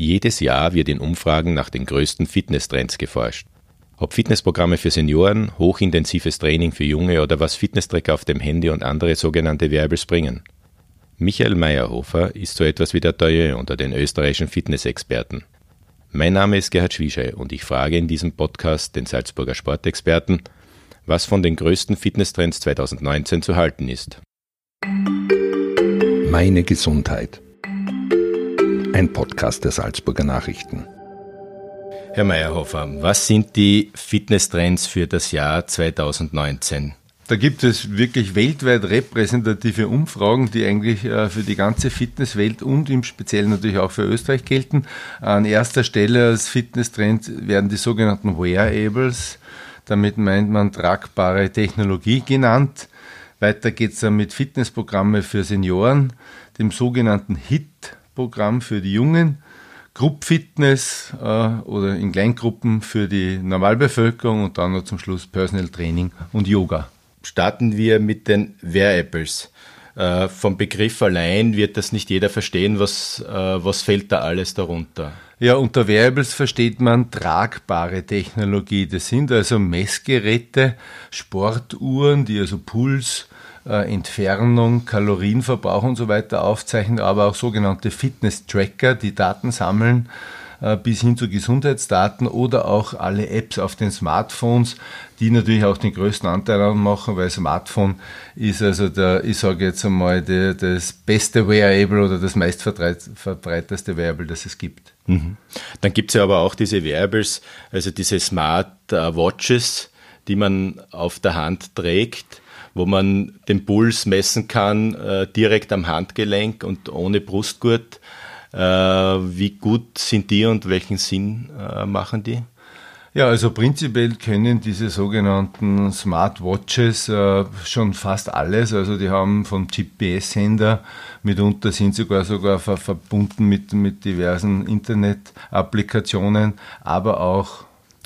Jedes Jahr wird in Umfragen nach den größten Fitnesstrends geforscht. Ob Fitnessprogramme für Senioren, hochintensives Training für Junge oder was Fitnesstracker auf dem Handy und andere sogenannte Wearables bringen. Michael Meyerhofer ist so etwas wie der Tailleur unter den österreichischen Fitnessexperten. Mein Name ist Gerhard Schwiesche und ich frage in diesem Podcast den Salzburger Sportexperten, was von den größten Fitnesstrends 2019 zu halten ist. Meine Gesundheit. Ein Podcast der Salzburger Nachrichten. Herr Meyerhofer, was sind die Fitnesstrends für das Jahr 2019? Da gibt es wirklich weltweit repräsentative Umfragen, die eigentlich äh, für die ganze Fitnesswelt und im Speziellen natürlich auch für Österreich gelten. An erster Stelle als Fitnesstrend werden die sogenannten Wearables, damit meint man tragbare Technologie genannt. Weiter geht es dann mit Fitnessprogramme für Senioren, dem sogenannten HIT-Programm für die Jungen, Group Fitness äh, oder in Kleingruppen für die Normalbevölkerung und dann noch zum Schluss Personal Training und Yoga starten wir mit den Wearables. Äh, vom Begriff allein wird das nicht jeder verstehen, was, äh, was fällt da alles darunter? Ja, unter Wearables versteht man tragbare Technologie. Das sind also Messgeräte, Sportuhren, die also Puls, Entfernung, Kalorienverbrauch und so weiter aufzeichnen, aber auch sogenannte Fitness-Tracker, die Daten sammeln äh, bis hin zu Gesundheitsdaten oder auch alle Apps auf den Smartphones, die natürlich auch den größten Anteil anmachen, weil Smartphone ist also der, ich sage jetzt einmal, der, das beste Wearable oder das meistverbreiteste Wearable, das es gibt. Mhm. Dann gibt es ja aber auch diese Wearables, also diese Smart äh, Watches, die man auf der Hand trägt wo man den Puls messen kann, äh, direkt am Handgelenk und ohne Brustgurt. Äh, wie gut sind die und welchen Sinn äh, machen die? Ja, also prinzipiell können diese sogenannten Smartwatches äh, schon fast alles. Also die haben vom GPS-Sender, mitunter sind sogar sogar ver verbunden mit, mit diversen Internet-Applikationen, aber auch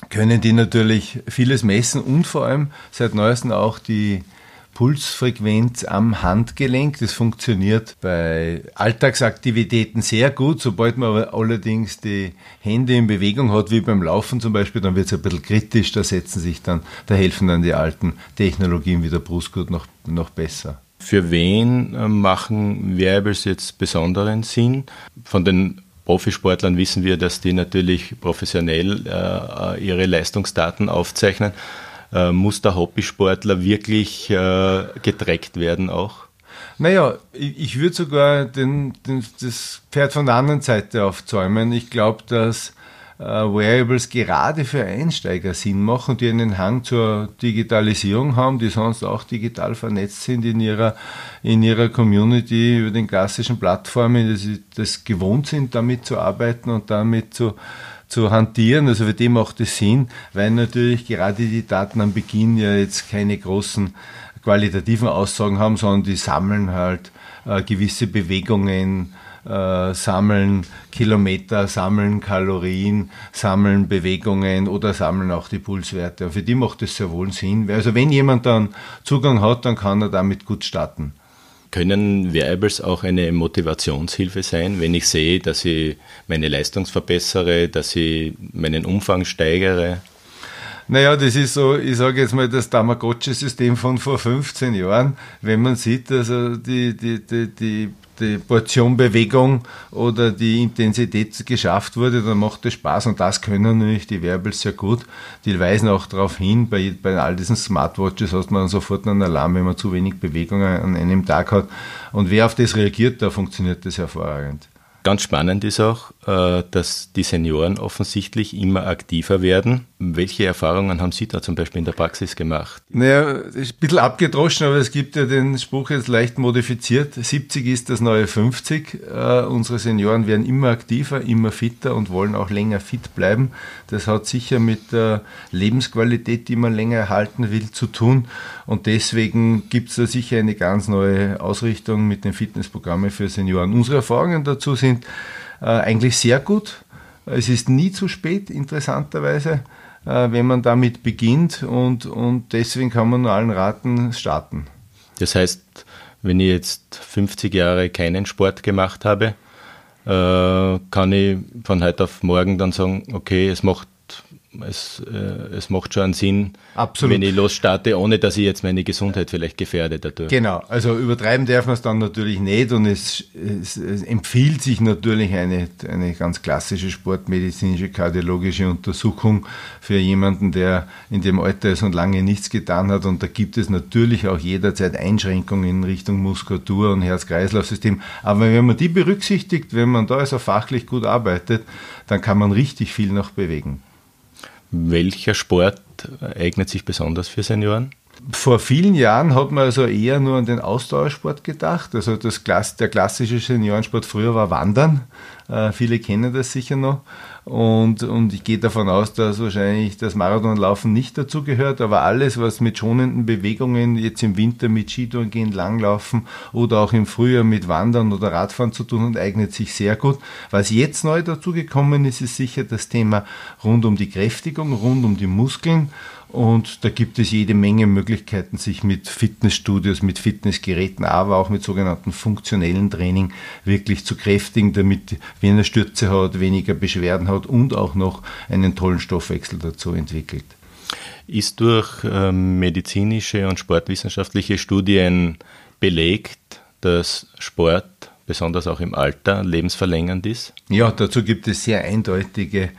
können die natürlich vieles messen und vor allem seit neuestem auch die Pulsfrequenz am Handgelenk. Das funktioniert bei Alltagsaktivitäten sehr gut. Sobald man aber allerdings die Hände in Bewegung hat, wie beim Laufen zum Beispiel, dann wird es ein bisschen kritisch. Da setzen sich dann, da helfen dann die alten Technologien wie der Brustgurt noch, noch besser. Für wen äh, machen Wearables jetzt besonderen Sinn? Von den Profisportlern wissen wir, dass die natürlich professionell äh, ihre Leistungsdaten aufzeichnen äh, muss der Hobbysportler wirklich äh, getrackt werden auch? Naja, ich, würde sogar den, den, das Pferd von der anderen Seite aufzäumen. Ich glaube, dass äh, Wearables gerade für Einsteiger Sinn machen, die einen Hang zur Digitalisierung haben, die sonst auch digital vernetzt sind in ihrer, in ihrer Community über den klassischen Plattformen, dass sie das gewohnt sind, damit zu arbeiten und damit zu zu hantieren. Also für die macht es Sinn, weil natürlich gerade die Daten am Beginn ja jetzt keine großen qualitativen Aussagen haben, sondern die sammeln halt äh, gewisse Bewegungen, äh, sammeln Kilometer, sammeln Kalorien, sammeln Bewegungen oder sammeln auch die Pulswerte. Und für die macht es sehr wohl Sinn. Also wenn jemand dann Zugang hat, dann kann er damit gut starten. Können Wearables auch eine Motivationshilfe sein, wenn ich sehe, dass ich meine Leistung verbessere, dass ich meinen Umfang steigere? Naja, das ist so, ich sage jetzt mal, das Tamagotchi-System von vor 15 Jahren. Wenn man sieht, also die, die, die, die die Portion Bewegung oder die Intensität geschafft wurde, dann macht es Spaß und das können natürlich die Wearables sehr gut. Die weisen auch darauf hin, bei, bei all diesen Smartwatches hat man sofort einen Alarm, wenn man zu wenig Bewegung an einem Tag hat. Und wer auf das reagiert, da funktioniert das hervorragend. Ganz spannend ist auch, dass die Senioren offensichtlich immer aktiver werden. Welche Erfahrungen haben Sie da zum Beispiel in der Praxis gemacht? Naja, ist ein bisschen abgedroschen, aber es gibt ja den Spruch jetzt leicht modifiziert. 70 ist das neue 50. Äh, unsere Senioren werden immer aktiver, immer fitter und wollen auch länger fit bleiben. Das hat sicher mit der Lebensqualität, die man länger erhalten will, zu tun. Und deswegen gibt es da sicher eine ganz neue Ausrichtung mit den Fitnessprogrammen für Senioren. Unsere Erfahrungen dazu sind, äh, eigentlich sehr gut. Es ist nie zu spät, interessanterweise, äh, wenn man damit beginnt und, und deswegen kann man nur allen raten, starten. Das heißt, wenn ich jetzt 50 Jahre keinen Sport gemacht habe, äh, kann ich von heute auf morgen dann sagen, okay, es macht es, äh, es macht schon Sinn, Absolut. wenn ich losstarte, ohne dass ich jetzt meine Gesundheit vielleicht gefährde dadurch. Genau, also übertreiben darf man es dann natürlich nicht und es, es, es, empfiehlt sich natürlich eine, eine ganz klassische sportmedizinische kardiologische Untersuchung für jemanden, der in dem Alter ist und lange nichts getan hat und da gibt es natürlich auch jederzeit Einschränkungen in Richtung Muskulatur und Herz-Kreislauf-System, aber wenn man die berücksichtigt, wenn man da also fachlich gut arbeitet, dann kann man richtig viel noch bewegen. Welcher Sport eignet sich besonders für Senioren? Vor vielen Jahren hat man also eher nur an den Ausdauersport gedacht. Also das, der klassische Seniorensport früher war Wandern. Äh, viele kennen das sicher noch. Und, und ich gehe davon aus, dass wahrscheinlich das Marathonlaufen nicht dazu gehört, aber alles, was mit schonenden Bewegungen jetzt im Winter mit Skitouren gehen, Langlaufen oder auch im Frühjahr mit Wandern oder Radfahren zu tun hat, eignet sich sehr gut. Was jetzt neu dazugekommen ist, ist sicher das Thema rund um die Kräftigung, rund um die Muskeln. Und da gibt es jede Menge Möglichkeiten, sich mit Fitnessstudios, mit Fitnessgeräten, aber auch mit sogenannten funktionellen Training wirklich zu kräftigen, damit, wenn er Stürze hat, weniger Beschwerden hat und auch noch einen tollen Stoffwechsel dazu entwickelt. Ist durch ähm, medizinische und sportwissenschaftliche Studien belegt, dass Sport besonders auch im Alter lebensverlängernd ist? Ja, dazu gibt es sehr eindeutige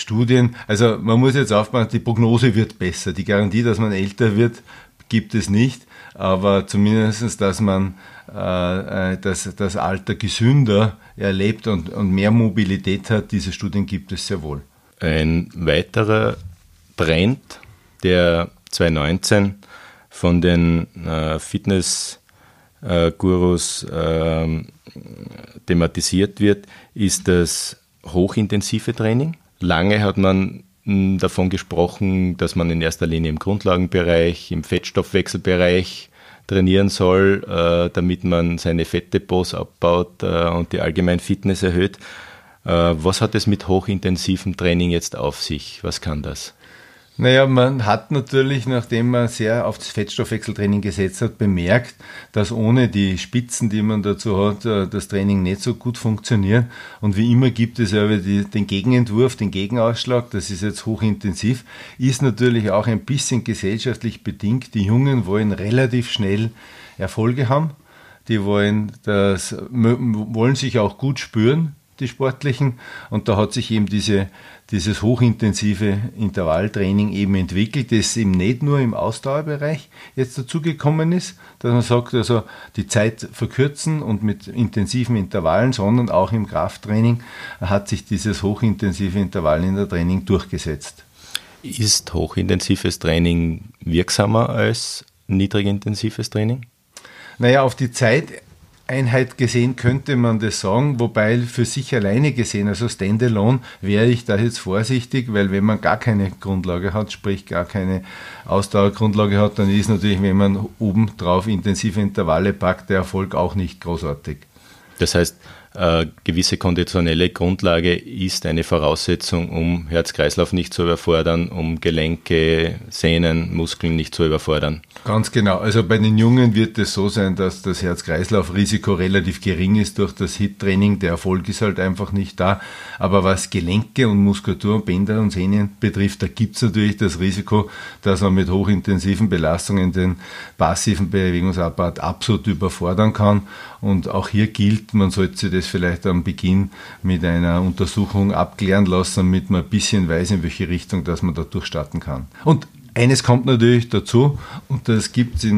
Studien. Also man muss jetzt aufpassen, die Prognose wird besser. Die Garantie, dass man älter wird, gibt es nicht. Aber zumindest, dass man äh, das, das Alter gesünder erlebt und, und mehr Mobilität hat, diese Studien gibt es sehr wohl. Ein weiterer Trend, der 2019 von den äh, Fitness-Gurus äh, thematisiert wird, ist das hochintensive Training. Lange hat man hm, davon gesprochen, dass man in erster Linie im Grundlagenbereich, im Fettstoffwechselbereich trainieren soll, äh, damit man seine Fettdepots abbaut äh, und die allgemeine Fitness erhöht. Äh, was hat es mit hochintensivem Training jetzt auf sich? Was kann das? Naja, man hat natürlich, nachdem man sehr auf das Fettstoffwechseltraining gesetzt hat, bemerkt, dass ohne die Spitzen, die man dazu hat, äh, das Training nicht so gut funktioniert. Und wie immer gibt es ja den Gegenentwurf, den Gegenausschlag, das ist jetzt hochintensiv, ist natürlich auch ein bisschen gesellschaftlich bedingt. Die Jungen wollen relativ schnell Erfolge haben. Die wollen, das, wollen sich auch gut spüren, die Sportlichen. Und da hat sich eben diese dieses hochintensive Intervalltraining eben entwickelt, das eben nicht nur im Ausdauerbereich jetzt dazugekommen ist, dass man sagt, also die Zeit verkürzen und mit intensiven Intervallen, sondern auch im Krafttraining hat sich dieses hochintensive Intervall in der Training durchgesetzt. Ist hochintensives Training wirksamer als niedrigintensives Training? Naja, auf die Zeit Einheit gesehen könnte man das sagen, wobei für sich alleine gesehen, also Standalone, wäre ich da jetzt vorsichtig, weil wenn man gar keine Grundlage hat, sprich gar keine Ausdauergrundlage hat, dann ist natürlich, wenn man oben drauf intensive Intervalle packt, der Erfolg auch nicht großartig. Das heißt, äh, gewisse konditionelle Grundlage ist eine Voraussetzung, um Herz-Kreislauf nicht zu überfordern, um Gelenke, Sehnen, Muskeln nicht zu überfordern. Ganz genau. Also bei den Jungen wird es so sein, dass das Herz-Kreislauf-Risiko relativ gering ist durch das HIT-Training. Der Erfolg ist halt einfach nicht da. Aber was Gelenke und Muskulatur Bänder und Sehnen betrifft, da gibt es natürlich das Risiko, dass man mit hochintensiven Belastungen den passiven Bewegungsapparat absolut überfordern kann. Und auch hier gilt, man sollte sich das vielleicht am Beginn mit einer Untersuchung abklären lassen, damit man ein bisschen weiß, in welche Richtung dass man da durchstarten kann. Und eines kommt natürlich dazu, und das gibt es,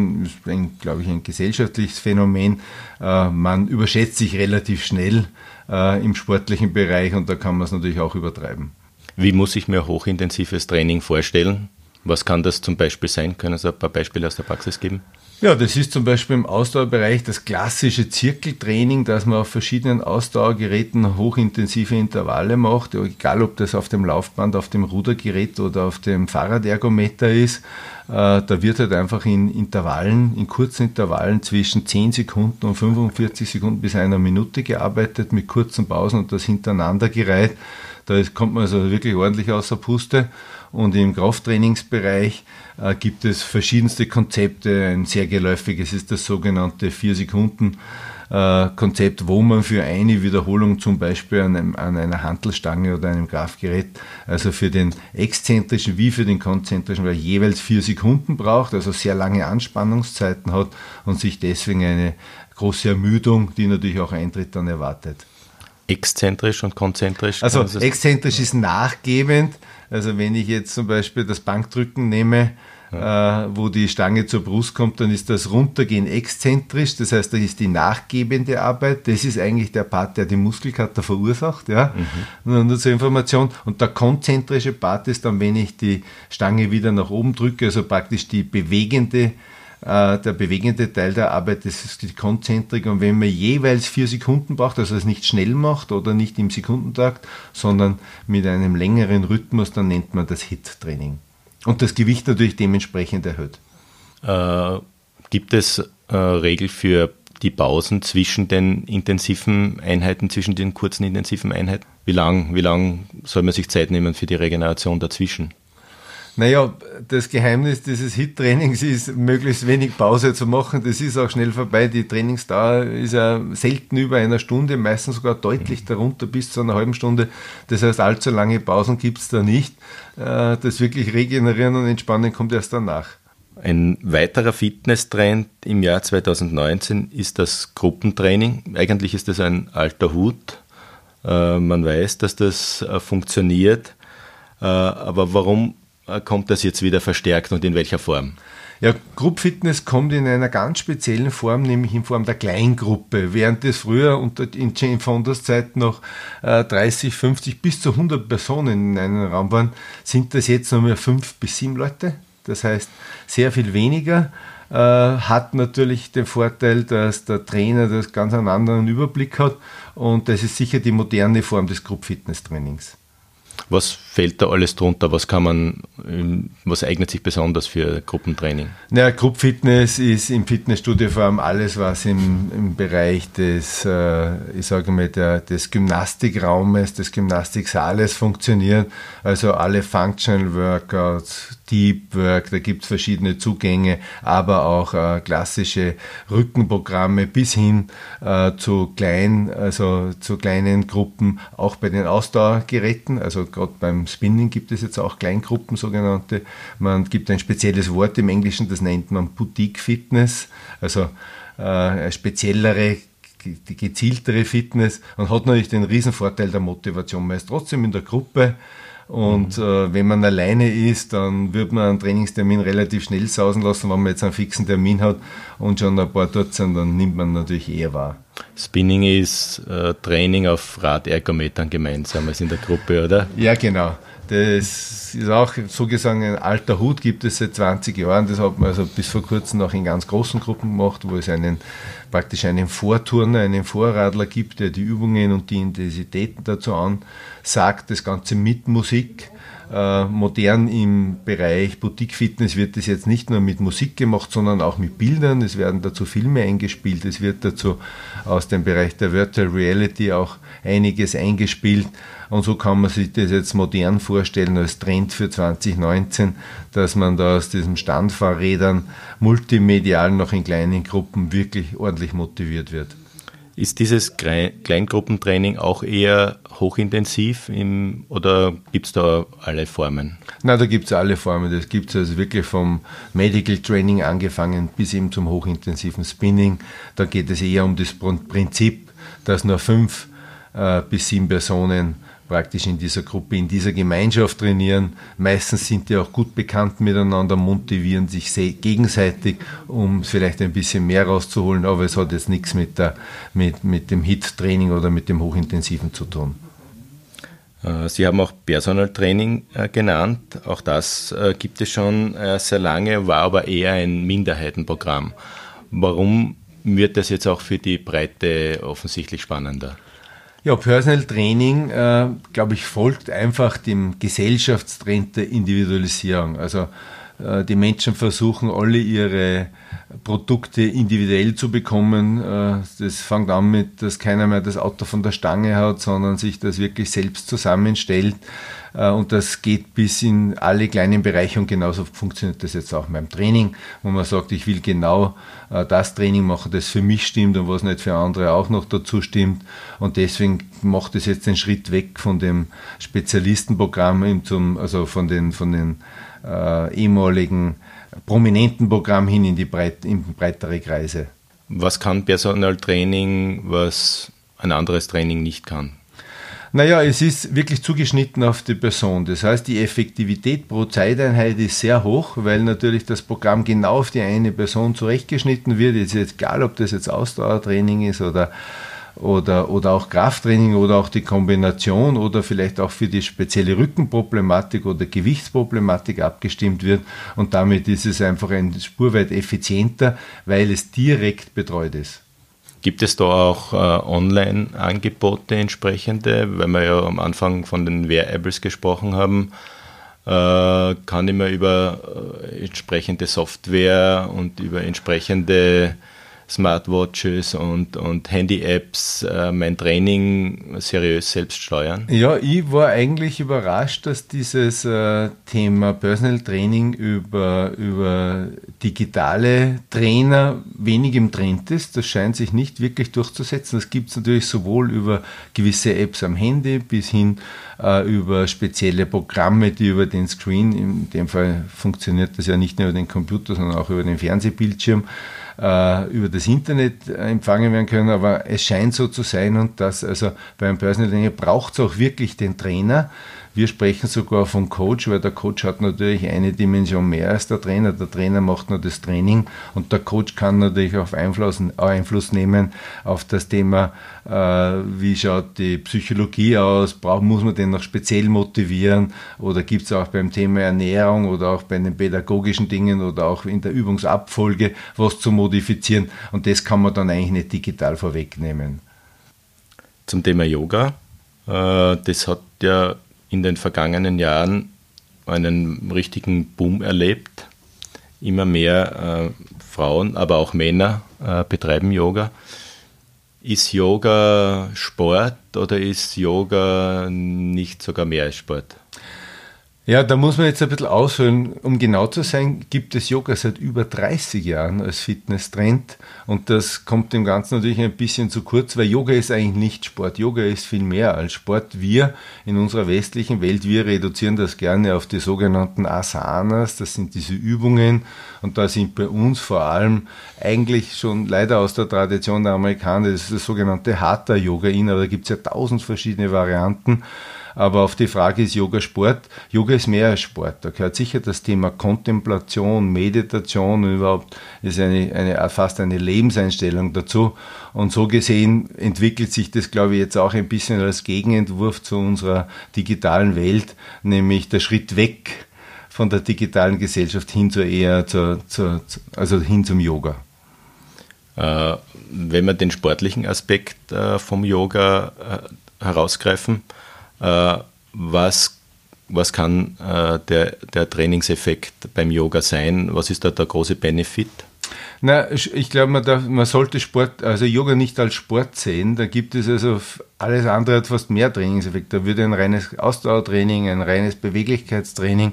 glaube ich, ein gesellschaftliches Phänomen. Äh, man überschätzt sich relativ schnell äh, im sportlichen Bereich und da kann man es natürlich auch übertreiben. Wie muss ich mir hochintensives Training vorstellen? Was kann das zum Beispiel sein? Können Sie ein paar Beispiele aus der Praxis geben? Ja, das ist zum Beispiel im Ausdauerbereich das klassische Zirkeltraining, dass man auf verschiedenen Ausdauergeräten hochintensive Intervalle macht, egal ob das auf dem Laufband, auf dem Rudergerät oder auf dem Fahrradergometer ist. Äh, da wird halt einfach in Intervallen, in kurzen Intervallen zwischen 10 Sekunden und 45 Sekunden bis einer Minute gearbeitet, mit kurzen Pausen und das hintereinander gereiht. Da kommt man also wirklich ordentlich außer Puste. Und im Krafttrainingsbereich äh, gibt es verschiedenste Konzepte. Ein sehr geläufiges ist das sogenannte 4 Sekunden äh, Konzept, wo man für eine Wiederholung zum Beispiel an, einem, an einer Handelstange oder einem Kraftgerät, also für den exzentrischen wie für den konzentrischen, weil jeweils vier Sekunden braucht, also sehr lange Anspannungszeiten hat und sich deswegen eine große Ermüdung, die natürlich auch eintritt, dann erwartet. Exzentrisch und konzentrisch? Also exzentrisch ist nachgebend. Also wenn ich jetzt zum Beispiel das Bankdrücken nehme, ja. äh, wo die Stange zur Brust kommt, dann ist das Runtergehen exzentrisch. Das heißt, das ist die nachgebende Arbeit. Das ist eigentlich der Part, der die Muskelkater verursacht. Ja? Mhm. Nur zur Information. Und der konzentrische Part ist dann, wenn ich die Stange wieder nach oben drücke, also praktisch die bewegende äh, der bewegende Teil der Arbeit, das ist die Konzentrik. Und wenn man jeweils vier Sekunden braucht, also es nicht schnell macht oder nicht im Sekundentakt, sondern mit einem längeren Rhythmus, dann nennt man das HIT-Training. Und das Gewicht natürlich dementsprechend erhöht. Äh, gibt es äh, Regel für die Pausen zwischen den intensiven Einheiten, zwischen den kurzen intensiven Einheiten? Wie lang, wie lang soll man sich Zeit nehmen für die Regeneration dazwischen? Naja, das Geheimnis dieses HIT-Trainings ist, möglichst wenig Pause zu machen. Das ist auch schnell vorbei. Die Trainingsdauer ist ja selten über einer Stunde, meistens sogar deutlich darunter bis zu einer halben Stunde. Das heißt, allzu lange Pausen gibt es da nicht. Äh, das wirklich Regenerieren und Entspannen kommt erst danach. Ein weiterer Fitnesstrend im Jahr 2019 ist das Gruppentraining. Eigentlich ist das ein alter Hut. Äh, man weiß, dass das äh, funktioniert. Aber warum kommt das jetzt wieder verstärkt und in welcher Form? Ja, Group Fitness kommt in einer ganz speziellen Form, nämlich in Form der Kleingruppe. Während es früher unter in Jane Fondas Zeit noch 30, äh, 50 bis zu 100 Personen in einem Raum waren, sind das jetzt nur mehr fünf bis sieben Leute. Das heißt, sehr viel weniger. Äh, hat natürlich den Vorteil, dass der Trainer das ganz einen anderen Überblick hat und das ist sicher die moderne Form des Group Fitness Trainings. Was fällt da alles drunter? Was kann man, ähm, was eignet sich besonders für Gruppentraining? Naja, Gruppfitness ist im Fitnessstudio vor allem alles, was im, im Bereich des, äh, ich sage mal, der, des Gymnastikraumes, des Gymnastiksaales funktioniert. Also alle Functional Workouts, Deep Work, da gibt es verschiedene Zugänge, aber auch äh, klassische Rückenprogramme bis hin äh, zu klein, also zu kleinen Gruppen, auch bei den Ausdauergeräten, also gerade beim Spinning gibt es jetzt auch Kleingruppen, sogenannte. Man gibt ein spezielles Wort im Englischen, das nennt man Boutique Fitness, also äh, speziellere die gezieltere Fitness und hat natürlich den Riesenvorteil der Motivation. Man ist trotzdem in der Gruppe und mhm. äh, wenn man alleine ist, dann wird man einen Trainingstermin relativ schnell sausen lassen. Wenn man jetzt einen fixen Termin hat und schon ein paar dort sind, dann nimmt man natürlich eher wahr. Spinning ist äh, Training auf Radergometern gemeinsam als in der Gruppe, oder? Ja, genau. Das ist auch sozusagen ein alter Hut, gibt es seit 20 Jahren. Das hat man also bis vor kurzem noch in ganz großen Gruppen gemacht, wo es einen praktisch einen Vorturner, einen Vorradler gibt, der die Übungen und die Intensitäten dazu ansagt. Das Ganze mit Musik. Äh, modern im Bereich Boutique Fitness wird das jetzt nicht nur mit Musik gemacht, sondern auch mit Bildern. Es werden dazu Filme eingespielt. Es wird dazu aus dem Bereich der Virtual Reality auch einiges eingespielt. Und so kann man sich das jetzt modern vorstellen als Trend für 2019, dass man da aus diesen Standfahrrädern multimedial noch in kleinen Gruppen wirklich ordentlich motiviert wird. Ist dieses Kleingruppentraining auch eher hochintensiv im, oder gibt es da alle Formen? Na, da gibt es alle Formen. Das gibt es also wirklich vom Medical Training angefangen bis eben zum hochintensiven Spinning. Da geht es eher um das Prinzip, dass nur fünf äh, bis sieben Personen praktisch in dieser Gruppe, in dieser Gemeinschaft trainieren. Meistens sind die auch gut bekannt miteinander, motivieren sich gegenseitig, um vielleicht ein bisschen mehr rauszuholen, aber es hat jetzt nichts mit, der, mit, mit dem HIT-Training oder mit dem Hochintensiven zu tun. Äh, Sie haben auch Personal Training äh, genannt. Auch das äh, gibt es schon sehr lange, war aber eher ein Minderheitenprogramm. Warum wird das jetzt auch für die Breite offensichtlich spannender? Ja, Personal Training, äh, glaube ich, folgt einfach dem Gesellschaftstrend der Individualisierung. Also äh, die Menschen versuchen alle ihre Produkte individuell zu bekommen. Äh, das fängt an mit, dass keiner mehr das Auto von der Stange hat, sondern sich das wirklich selbst zusammenstellt. Äh, und das geht bis in alle kleinen Bereiche und genauso funktioniert das jetzt auch beim Training, wo man sagt, ich will genau äh, das Training machen, das für mich stimmt und was nicht für andere auch noch dazu stimmt. Und deswegen macht es jetzt den Schritt weg von dem Spezialistenprogramm, zum, also von den, von den äh, ehemaligen prominenten Programm hin in die breit, in breitere Kreise. Was kann Personaltraining, was ein anderes Training nicht kann? Naja, es ist wirklich zugeschnitten auf die Person. Das heißt, die Effektivität pro Zeiteinheit ist sehr hoch, weil natürlich das Programm genau auf die eine Person zurechtgeschnitten wird. Es ist jetzt egal, ob das jetzt Ausdauertraining ist oder oder, oder auch Krafttraining oder auch die Kombination oder vielleicht auch für die spezielle Rückenproblematik oder Gewichtsproblematik abgestimmt wird. Und damit ist es einfach ein spurweit effizienter, weil es direkt betreut ist. Gibt es da auch äh, Online-Angebote entsprechende, weil wir ja am Anfang von den Wearables gesprochen haben? Äh, kann ich mir über äh, entsprechende Software und über entsprechende Smartwatches und, und Handy-Apps äh, mein Training seriös selbst steuern? Ja, ich war eigentlich überrascht, dass dieses äh, Thema Personal Training über, über digitale Trainer wenig im Trend ist. Das scheint sich nicht wirklich durchzusetzen. Das gibt es natürlich sowohl über gewisse Apps am Handy bis hin äh, über spezielle Programme, die über den Screen, in dem Fall funktioniert das ja nicht nur über den Computer, sondern auch über den Fernsehbildschirm, äh, über das Internet empfangen werden können, aber es scheint so zu sein und dass also beim Training braucht es auch wirklich den Trainer, wir sprechen sogar vom Coach, weil der Coach hat natürlich eine Dimension mehr als der Trainer. Der Trainer macht nur das Training und der Coach kann natürlich auch Einfluss, Einfluss nehmen auf das Thema, äh, wie schaut die Psychologie aus, braucht, muss man den noch speziell motivieren oder gibt es auch beim Thema Ernährung oder auch bei den pädagogischen Dingen oder auch in der Übungsabfolge was zu modifizieren und das kann man dann eigentlich nicht digital vorwegnehmen. Zum Thema Yoga. Äh, das hat ja in den vergangenen Jahren einen richtigen Boom erlebt. Immer mehr äh, Frauen, aber auch Männer äh, betreiben Yoga. Ist Yoga Sport oder ist Yoga nicht sogar mehr als Sport? Ja, da muss man jetzt ein bisschen ausholen. Um genau zu sein, gibt es Yoga seit über 30 Jahren als Fitnesstrend und das kommt dem Ganzen natürlich ein bisschen zu kurz, weil Yoga ist eigentlich nicht Sport. Yoga ist viel mehr als Sport. Wir in unserer westlichen Welt, wir reduzieren das gerne auf die sogenannten Asanas, das sind diese Übungen und da sind bei uns vor allem eigentlich schon leider aus der Tradition der Amerikaner, das ist das sogenannte Hatha-Yoga in, aber da gibt es ja tausend verschiedene Varianten. Aber auf die Frage ist Yoga Sport. Yoga ist mehr als Sport. Da gehört sicher das Thema Kontemplation, Meditation und überhaupt ist eine, eine, fast eine Lebenseinstellung dazu. Und so gesehen entwickelt sich das, glaube ich, jetzt auch ein bisschen als Gegenentwurf zu unserer digitalen Welt, nämlich der Schritt weg von der digitalen Gesellschaft hin zu eher zur, zur, also hin zum Yoga. Äh, wenn wir den sportlichen Aspekt äh, vom Yoga äh, herausgreifen, was, was kann äh, der, der Trainingseffekt beim Yoga sein? Was ist da der große Benefit? Na, ich glaube, man, man sollte Sport, also Yoga nicht als Sport sehen. Da gibt es also alles andere hat fast mehr Trainingseffekt. Da würde ein reines Ausdauertraining, ein reines Beweglichkeitstraining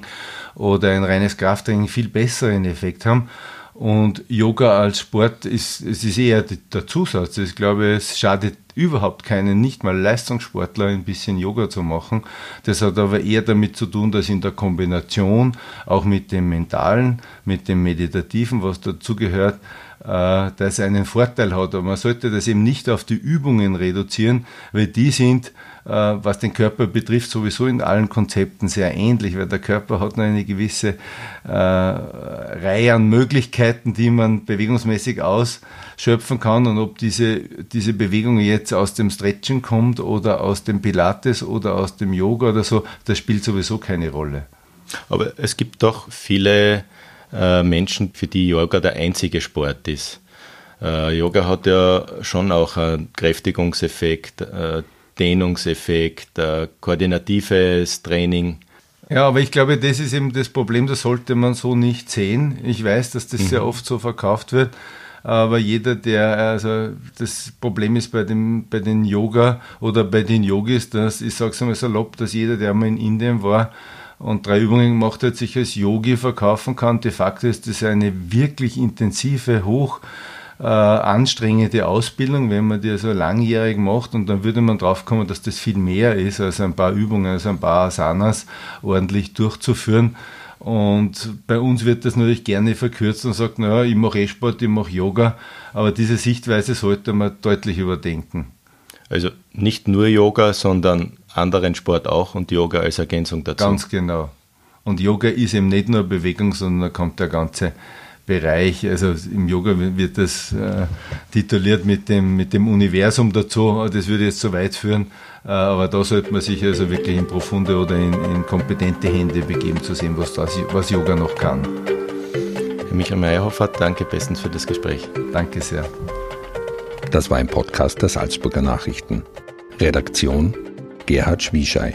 oder ein reines Krafttraining viel besseren Effekt haben. Und Yoga als Sport ist, es ist eher der Zusatz. Ich glaube, es schadet überhaupt keinen, nicht mal Leistungssportler, ein bisschen Yoga zu machen. Das hat aber eher damit zu tun, dass in der Kombination auch mit dem Mentalen, mit dem Meditativen, was dazugehört, äh, das einen Vorteil hat. Aber man sollte das eben nicht auf die Übungen reduzieren, weil die sind was den Körper betrifft, sowieso in allen Konzepten sehr ähnlich, weil der Körper hat nur eine gewisse äh, Reihe an Möglichkeiten, die man bewegungsmäßig ausschöpfen kann. Und ob diese, diese Bewegung jetzt aus dem Stretchen kommt oder aus dem Pilates oder aus dem Yoga oder so, das spielt sowieso keine Rolle. Aber es gibt doch viele äh, Menschen, für die Yoga der einzige Sport ist. Äh, Yoga hat ja schon auch einen Kräftigungseffekt, äh, Dehnungseffekt, äh, koordinatives Training. Ja, aber ich glaube, das ist eben das Problem, das sollte man so nicht sehen. Ich weiß, dass das mhm. sehr oft so verkauft wird, Aber jeder, der, also das Problem ist bei, dem, bei den Yoga oder bei den Yogis, dass ich sage es einmal salopp, dass jeder, der mal in Indien war, und drei Übungen gemacht hat, sich als Yogi verkaufen kann. De facto ist das eine wirklich intensive, hoch äh, anstrengende Ausbildung, wenn man die so langjährig macht und dann würde man drauf kommen, dass das viel mehr ist als ein paar Übungen, als ein paar Asanas ordentlich durchzuführen. Und bei uns wird das natürlich gerne verkürzt und sagt, naja, ich mache E-Sport, ich mache Yoga, aber diese Sichtweise sollte man deutlich überdenken. Also nicht nur Yoga, sondern anderen Sport auch und Yoga als Ergänzung dazu. Ganz genau. Und Yoga ist eben nicht nur Bewegung, sondern da kommt der ganze Bereich. Also im Yoga wird das äh, tituliert mit dem, mit dem Universum dazu. Das würde jetzt zu weit führen. Äh, aber da sollte man sich also wirklich in profunde oder in, in kompetente Hände begeben, zu sehen, was, das, was Yoga noch kann. Herr Michael Meyerhofer, danke bestens für das Gespräch. Danke sehr. Das war ein Podcast der Salzburger Nachrichten. Redaktion Gerhard Schwieschei.